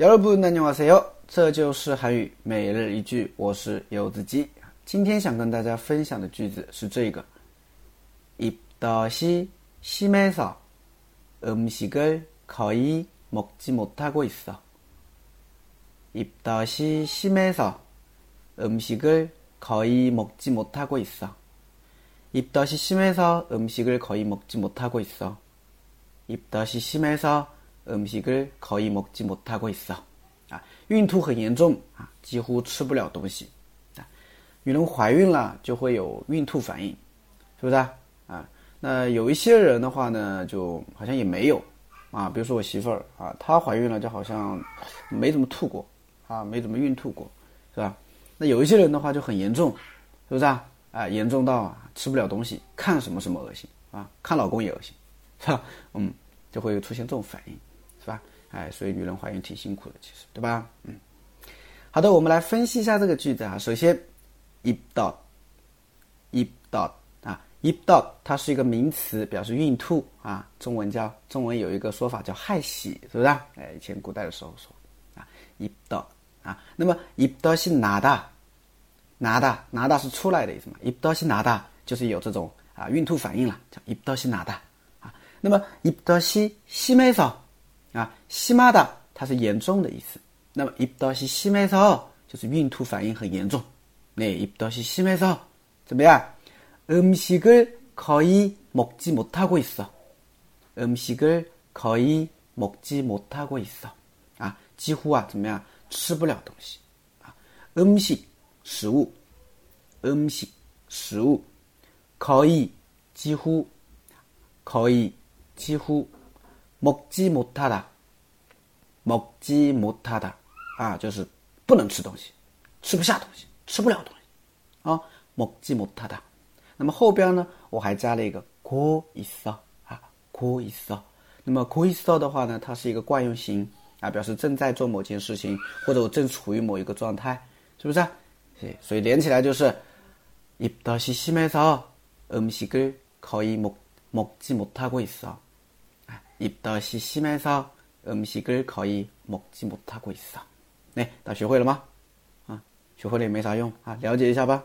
여러분 안녕하세요. 这就是韩语每日一句，我是柚子鸡。今天想跟大家分享的句子是这个：입덧이심해서음식을거의먹지못하고있어입덧이심해서음식을거의먹지못하고있어입덧이심해서음식을거의먹지못하고있어입덧이심해서 음식을거의먹지못하고있어啊，孕吐很严重啊，几乎吃不了东西啊。女人怀孕了就会有孕吐反应，是不是啊？啊，那有一些人的话呢，就好像也没有啊。比如说我媳妇儿啊，她怀孕了就好像没怎么吐过啊，没怎么孕吐过，是吧？那有一些人的话就很严重，是不是啊？啊，严重到吃不了东西，看什么什么恶心啊，看老公也恶心，是吧？嗯，就会出现这种反应。 是吧？哎，所以女人怀孕挺辛苦的，其实，对吧？嗯，好的，我们来分析一下这个句子啊。首先，ip dot，ip dot 啊，ip dot 它是一个名词，表示孕吐啊。中文叫中文有一个说法叫害喜，是不是？哎，以前古代的时候说啊，ip dot 啊。那么，ip dot 是拿的，拿的，拿的是出来的意思嘛？ip dot 是拿的，就是有这种啊孕吐反应了，叫 ip dot 是拿的啊。那么，ip dot 是西梅草。啊，西马的它是严重的意思。那么，입덧시西梅서就是孕吐反应很严重。那입덧시西梅서怎么样？음식을거의먹지못하고있어음식을거의먹지못하고있어啊，几乎啊，怎么样？吃不了东西啊。음식食物，음식食物，可以几乎，可以几乎。 먹지못하 다， 먹지못하 다， 啊，就是不能吃东西，吃不下东西，吃不了东西，啊，먹지못하 다。 那么后边呢，我还加了一个고있 어， 啊，고있 어。 那么고있어的话呢，它是一个惯用型，啊，表示正在做某件事情，或者我正处于某一个状态，是不是？所以连起来就是입덧이심해서음식을거의먹먹지못하고있어 입덧이심해서음식을거의먹지못하고있어 네，大家学会了吗？啊，学会了也没啥用啊，了解一下吧。